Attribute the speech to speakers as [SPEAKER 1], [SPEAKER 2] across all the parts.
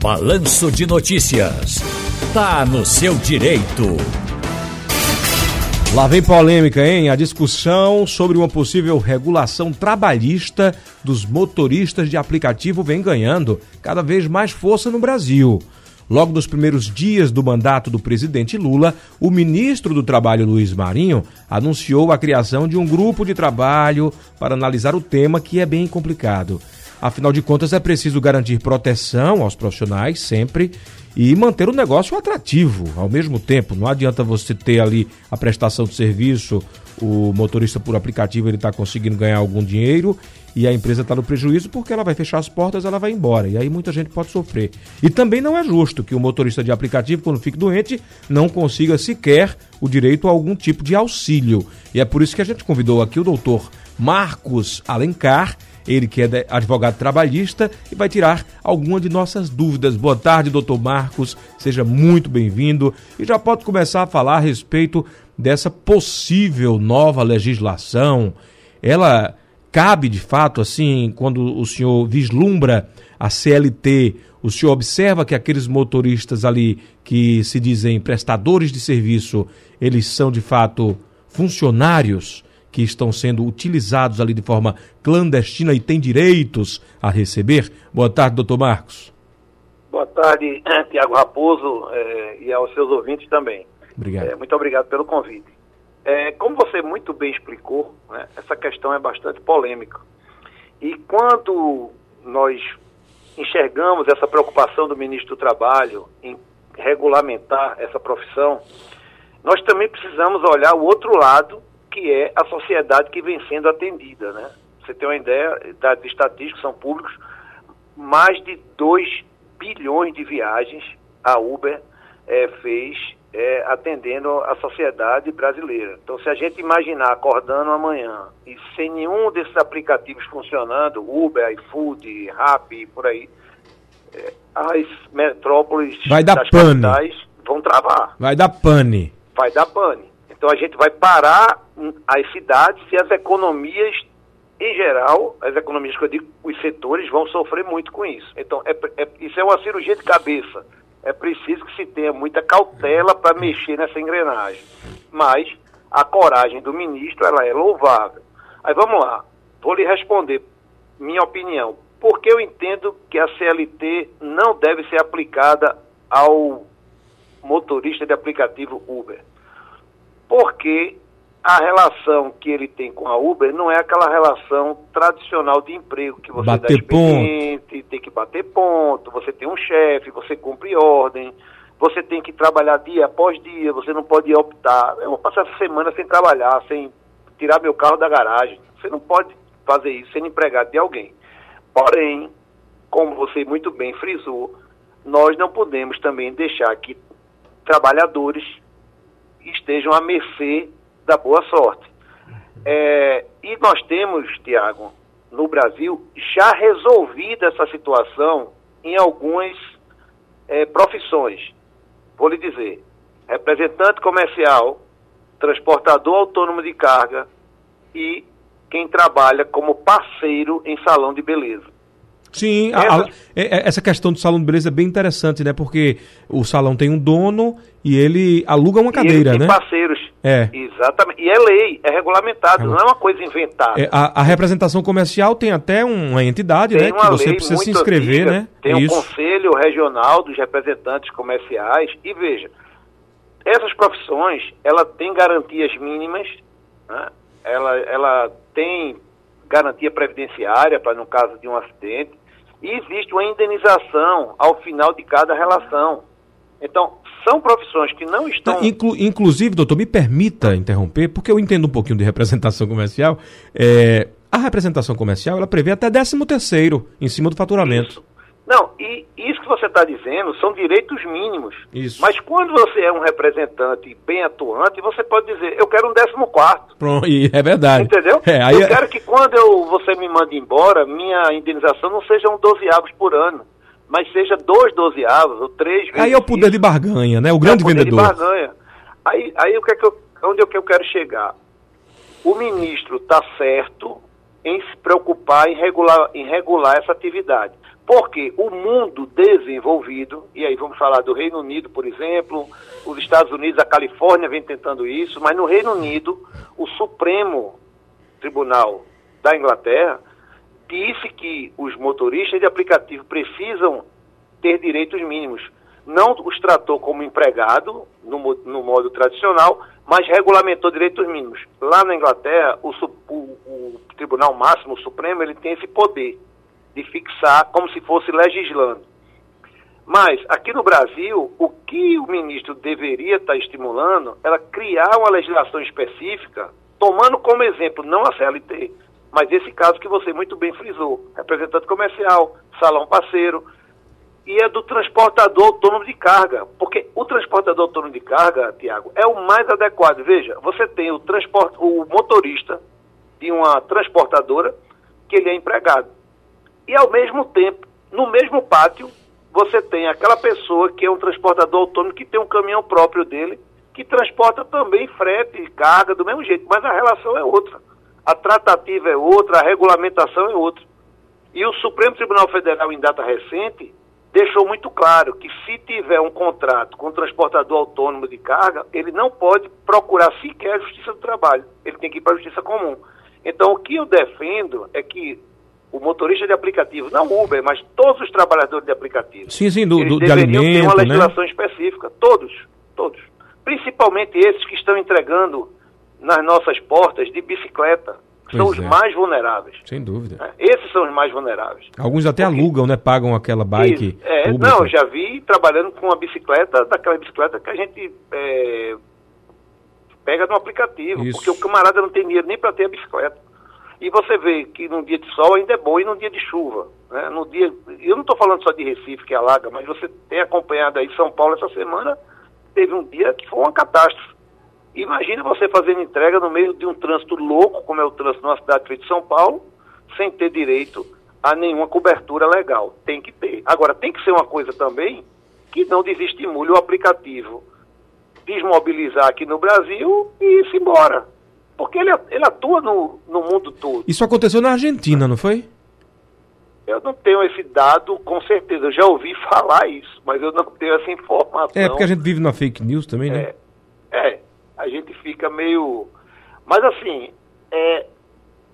[SPEAKER 1] Balanço de Notícias. Tá no seu direito.
[SPEAKER 2] Lá vem polêmica, hein? A discussão sobre uma possível regulação trabalhista dos motoristas de aplicativo vem ganhando cada vez mais força no Brasil. Logo nos primeiros dias do mandato do presidente Lula, o ministro do Trabalho, Luiz Marinho, anunciou a criação de um grupo de trabalho para analisar o tema que é bem complicado. Afinal de contas, é preciso garantir proteção aos profissionais sempre e manter o negócio atrativo ao mesmo tempo. Não adianta você ter ali a prestação de serviço, o motorista por aplicativo ele está conseguindo ganhar algum dinheiro e a empresa está no prejuízo porque ela vai fechar as portas, ela vai embora e aí muita gente pode sofrer. E também não é justo que o motorista de aplicativo, quando fique doente, não consiga sequer o direito a algum tipo de auxílio. E é por isso que a gente convidou aqui o doutor Marcos Alencar ele que é advogado trabalhista e vai tirar alguma de nossas dúvidas. Boa tarde, doutor Marcos, seja muito bem-vindo e já pode começar a falar a respeito dessa possível nova legislação. Ela cabe de fato assim, quando o senhor vislumbra a CLT, o senhor observa que aqueles motoristas ali que se dizem prestadores de serviço, eles são de fato funcionários que estão sendo utilizados ali de forma clandestina e têm direitos a receber? Boa tarde, doutor Marcos.
[SPEAKER 3] Boa tarde, Tiago Raposo, eh, e aos seus ouvintes também.
[SPEAKER 2] Obrigado.
[SPEAKER 3] Eh, muito obrigado pelo convite. Eh, como você muito bem explicou, né, essa questão é bastante polêmica. E quando nós enxergamos essa preocupação do ministro do Trabalho em regulamentar essa profissão, nós também precisamos olhar o outro lado que é a sociedade que vem sendo atendida, né? Você tem uma ideia, dados estatísticos são públicos, mais de 2 bilhões de viagens a Uber é, fez é, atendendo a sociedade brasileira. Então, se a gente imaginar acordando amanhã e sem nenhum desses aplicativos funcionando, Uber, iFood, Rappi, por aí, é, as metrópoles
[SPEAKER 2] Vai dar
[SPEAKER 3] das
[SPEAKER 2] pane.
[SPEAKER 3] capitais vão travar.
[SPEAKER 2] Vai dar pane.
[SPEAKER 3] Vai dar pane. Então a gente vai parar as cidades e as economias em geral, as economias que eu digo, os setores vão sofrer muito com isso. Então, é, é, isso é uma cirurgia de cabeça. É preciso que se tenha muita cautela para mexer nessa engrenagem. Mas a coragem do ministro, ela é louvável. Aí vamos lá, vou lhe responder minha opinião. Por que eu entendo que a CLT não deve ser aplicada ao motorista de aplicativo Uber? Porque a relação que ele tem com a Uber não é aquela relação tradicional de emprego que você
[SPEAKER 2] Bater
[SPEAKER 3] dá expediente, tem que bater ponto, você tem um chefe, você cumpre ordem, você tem que trabalhar dia após dia, você não pode optar. Eu vou passar essa semana sem trabalhar, sem tirar meu carro da garagem. Você não pode fazer isso sendo empregado de alguém. Porém, como você muito bem frisou, nós não podemos também deixar que trabalhadores estejam à mercê da boa sorte. É, e nós temos, Tiago, no Brasil, já resolvida essa situação em algumas é, profissões. Vou lhe dizer, representante comercial, transportador autônomo de carga e quem trabalha como parceiro em salão de beleza.
[SPEAKER 2] Sim, a, a, essa questão do salão de beleza é bem interessante, né? Porque o salão tem um dono e ele aluga uma cadeira,
[SPEAKER 3] e ele
[SPEAKER 2] né?
[SPEAKER 3] tem parceiros.
[SPEAKER 2] É.
[SPEAKER 3] Exatamente. E é lei, é regulamentado, é. não é uma coisa inventada.
[SPEAKER 2] É, a, a, representação comercial tem até uma entidade,
[SPEAKER 3] tem
[SPEAKER 2] né? que você precisa se inscrever,
[SPEAKER 3] antiga,
[SPEAKER 2] né?
[SPEAKER 3] Tem o um Conselho Regional dos Representantes Comerciais. E veja, essas profissões, ela tem garantias mínimas, né? ela, ela tem garantia previdenciária para no caso de um acidente e existe uma indenização ao final de cada relação. Então, são profissões que não estão.
[SPEAKER 2] Inclu inclusive, doutor, me permita interromper, porque eu entendo um pouquinho de representação comercial. É, a representação comercial ela prevê até 13 terceiro em cima do faturamento.
[SPEAKER 3] Isso. Não, e isso que você está dizendo são direitos mínimos.
[SPEAKER 2] Isso.
[SPEAKER 3] Mas quando você é um representante bem atuante, você pode dizer, eu quero um décimo quarto.
[SPEAKER 2] Pronto, e é verdade.
[SPEAKER 3] Entendeu?
[SPEAKER 2] É, aí
[SPEAKER 3] eu
[SPEAKER 2] é...
[SPEAKER 3] quero que quando eu, você me mande embora, minha indenização não sejam 12 avos por ano, mas seja dois 12 avos ou três vezes.
[SPEAKER 2] Aí é o poder
[SPEAKER 3] isso.
[SPEAKER 2] de barganha, né? O grande
[SPEAKER 3] é o poder
[SPEAKER 2] vendedor.
[SPEAKER 3] De barganha. Aí, aí o que é que eu, onde é que eu quero chegar? O ministro está certo em se preocupar em regular, em regular essa atividade. Porque o mundo desenvolvido, e aí vamos falar do Reino Unido, por exemplo, os Estados Unidos, a Califórnia vem tentando isso, mas no Reino Unido, o Supremo Tribunal da Inglaterra disse que os motoristas de aplicativo precisam ter direitos mínimos. Não os tratou como empregado, no, no modo tradicional, mas regulamentou direitos mínimos. Lá na Inglaterra, o, o, o Tribunal Máximo, o Supremo, ele tem esse poder de fixar como se fosse legislando. Mas, aqui no Brasil, o que o ministro deveria estar estimulando era criar uma legislação específica, tomando como exemplo não a CLT, mas esse caso que você muito bem frisou, representante comercial, salão parceiro, e é do transportador autônomo de carga, porque o transportador autônomo de carga, Tiago, é o mais adequado. Veja, você tem o, transport, o motorista de uma transportadora, que ele é empregado. E ao mesmo tempo, no mesmo pátio, você tem aquela pessoa que é um transportador autônomo, que tem um caminhão próprio dele, que transporta também frete e carga do mesmo jeito, mas a relação é outra. A tratativa é outra, a regulamentação é outra. E o Supremo Tribunal Federal, em data recente, deixou muito claro que se tiver um contrato com um transportador autônomo de carga, ele não pode procurar sequer a justiça do trabalho. Ele tem que ir para a justiça comum. Então, o que eu defendo é que o motorista de aplicativo, não Uber, mas todos os trabalhadores de aplicativo,
[SPEAKER 2] sim, sim, do, do, de alimento,
[SPEAKER 3] ter uma
[SPEAKER 2] né?
[SPEAKER 3] legislação né? específica. Todos, todos. Principalmente esses que estão entregando nas nossas portas de bicicleta são
[SPEAKER 2] Pois
[SPEAKER 3] os
[SPEAKER 2] é.
[SPEAKER 3] mais vulneráveis.
[SPEAKER 2] Sem dúvida.
[SPEAKER 3] né? Esses são os mais vulneráveis.
[SPEAKER 2] Alguns até
[SPEAKER 3] Porque-
[SPEAKER 2] alugam, né? Pagam aquela bike.
[SPEAKER 3] Isso, é,
[SPEAKER 2] pública.
[SPEAKER 3] não, já vi trabalhando com uma bicicleta, daquela bicicleta que a gente é, pega no aplicativo,
[SPEAKER 2] Isso.
[SPEAKER 3] porque o camarada não tem dinheiro nem para ter a bicicleta. E você vê que num dia de sol ainda é bom e num dia de chuva. Né? No dia, eu não estou falando só de Recife, que alaga, mas você tem acompanhado aí São Paulo essa semana, teve um dia que foi uma catástrofe. Imagina você fazendo entrega no meio de um trânsito louco, como é o trânsito numa cidade feita de São Paulo, sem ter direito a nenhuma cobertura legal. Tem que ter. Agora, tem que ser uma coisa também que não desestimule o aplicativo desmobilizar aqui no Brasil e ir-se embora. Porque ele, ele atua no, no mundo todo.
[SPEAKER 2] Isso aconteceu na Argentina, não foi?
[SPEAKER 3] Eu não tenho esse dado com certeza. Eu já ouvi falar isso, mas eu não tenho essa informação.
[SPEAKER 2] É, porque a gente vive na fake news também, né?
[SPEAKER 3] É, é, a gente fica meio. Mas assim, é,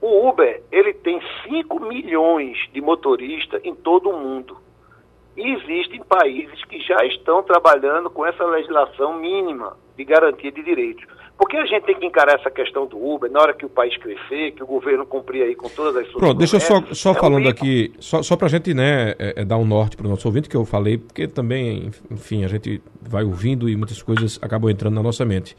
[SPEAKER 3] o Uber ele tem 5 milhões de motoristas em todo o mundo. E existem países que já estão trabalhando com essa legislação mínima de garantia de direitos. Porque a gente tem que encarar essa questão do Uber na hora que o país crescer, que o governo cumprir aí com todas as suas
[SPEAKER 2] Pronto, deixa eu só, só
[SPEAKER 3] é
[SPEAKER 2] falando aqui, só, só pra gente, né, é, é dar um norte pro nosso ouvinte, que eu falei, porque também, enfim, a gente vai ouvindo e muitas coisas acabam entrando na nossa mente.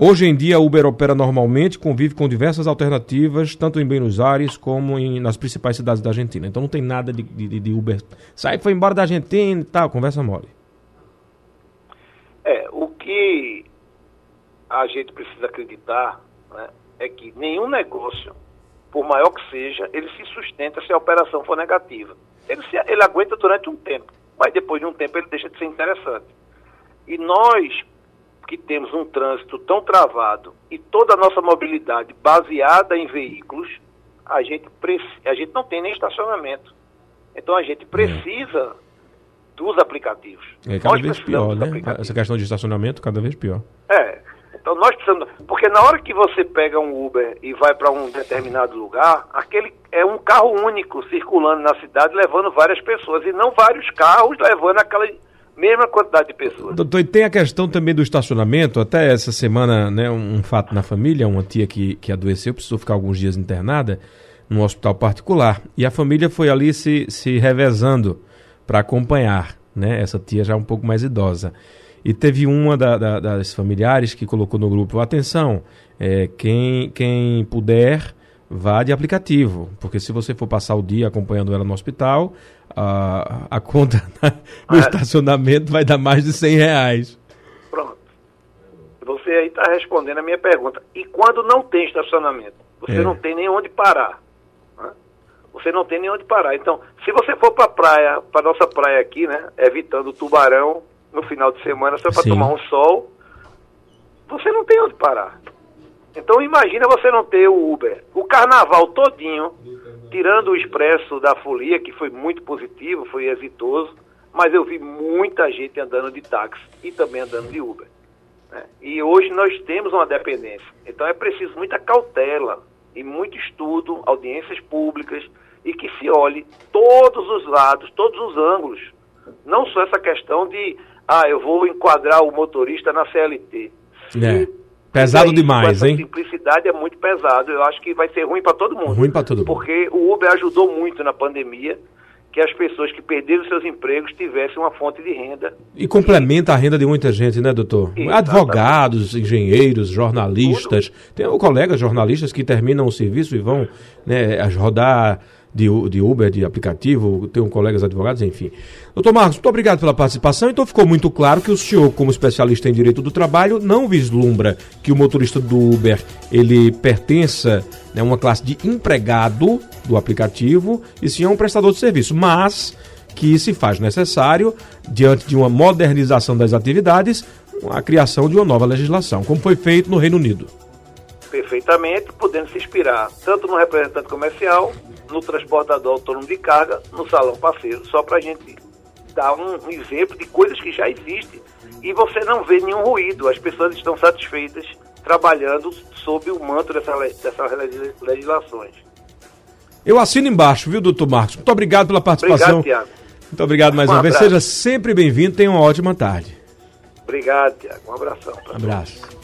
[SPEAKER 2] Hoje em dia, a Uber opera normalmente, convive com diversas alternativas, tanto em Buenos Aires como em, nas principais cidades da Argentina. Então não tem nada de, de, de Uber. Sai, foi embora da Argentina e tal, conversa mole.
[SPEAKER 3] É, o que a gente precisa acreditar né, é que nenhum negócio, por maior que seja, ele se sustenta se a operação for negativa. Ele, se, ele aguenta durante um tempo, mas depois de um tempo ele deixa de ser interessante. E nós que temos um trânsito tão travado e toda a nossa mobilidade baseada em veículos, a gente, a gente não tem nem estacionamento. Então a gente precisa dos aplicativos.
[SPEAKER 2] É cada
[SPEAKER 3] Nós
[SPEAKER 2] vez pior, né? Essa questão de estacionamento, cada vez pior.
[SPEAKER 3] É. Então nós precisamos. Porque na hora que você pega um Uber e vai para um determinado lugar, aquele é um carro único circulando na cidade levando várias pessoas e não vários carros levando aquela mesma quantidade de pessoas.
[SPEAKER 2] Doutor, e tem a questão também do estacionamento. Até essa semana, né, um, fato na família, uma tia que, que adoeceu, precisou ficar alguns dias internada num hospital particular. E a família foi ali se, se revezando para acompanhar, né? Essa tia já um pouco mais idosa. E teve uma da- da- das familiares que colocou no grupo, atenção, é, quem, quem puder, vá de aplicativo. Porque se você for passar o dia acompanhando ela no hospital, a, a conta no
[SPEAKER 3] É.
[SPEAKER 2] estacionamento vai dar mais de 100 reais.
[SPEAKER 3] Pronto. Você aí está respondendo a minha pergunta. E quando não tem estacionamento? Você
[SPEAKER 2] É.
[SPEAKER 3] não tem nem onde parar. né? Você não tem nem onde parar. Então, se você for para a praia, para nossa praia aqui, né? Evitando o tubarão no final de semana, só para tomar um sol, você não tem onde parar. Então imagina você não ter o Uber. O carnaval todinho, tirando o expresso da folia, que foi muito positivo, foi exitoso, mas eu vi muita gente andando de táxi e também andando de Uber. Né? E hoje nós temos uma dependência. Então é preciso muita cautela e muito estudo, audiências públicas e que se olhe todos os lados, todos os ângulos. Não só essa questão de, ah, eu vou enquadrar o motorista na CLT.
[SPEAKER 2] É. Pesado demais, hein?
[SPEAKER 3] simplicidade é muito pesado. Eu acho que vai ser ruim para todo mundo.
[SPEAKER 2] Ruim para todo mundo.
[SPEAKER 3] Porque o Uber ajudou muito na pandemia que as pessoas que perderam seus empregos tivessem uma fonte de renda.
[SPEAKER 2] E complementa a renda de muita gente, né, doutor? Exatamente. Advogados, engenheiros, jornalistas. Tudo. Tem colegas jornalistas que terminam o serviço e vão né, rodar de, de Uber, de aplicativo, tenho colegas advogados, enfim. Doutor Marcos, muito obrigado pela participação. Então ficou muito claro que o senhor, como especialista em direito do trabalho, não vislumbra que o motorista do Uber ele pertença a né, uma classe de empregado do aplicativo e sim a um prestador de serviço, mas que se faz necessário, diante de uma modernização das atividades, a criação de uma nova legislação, como foi feito no Reino Unido.
[SPEAKER 3] Perfeitamente, podendo se inspirar tanto no representante comercial no transportador autônomo de carga, no salão parceiro, só para a gente dar um, exemplo de coisas que já existem e você não vê nenhum ruído, as pessoas estão satisfeitas trabalhando sob o manto dessa, dessas legislações.
[SPEAKER 2] Eu assino embaixo, viu, doutor Marcos? Muito obrigado pela participação.
[SPEAKER 3] Obrigado, Tiago.
[SPEAKER 2] Muito obrigado mais um uma abraço. vez. Seja sempre bem-vindo. Tenha uma ótima tarde.
[SPEAKER 3] Obrigado, Tiago. Um abração.
[SPEAKER 2] Um abraço.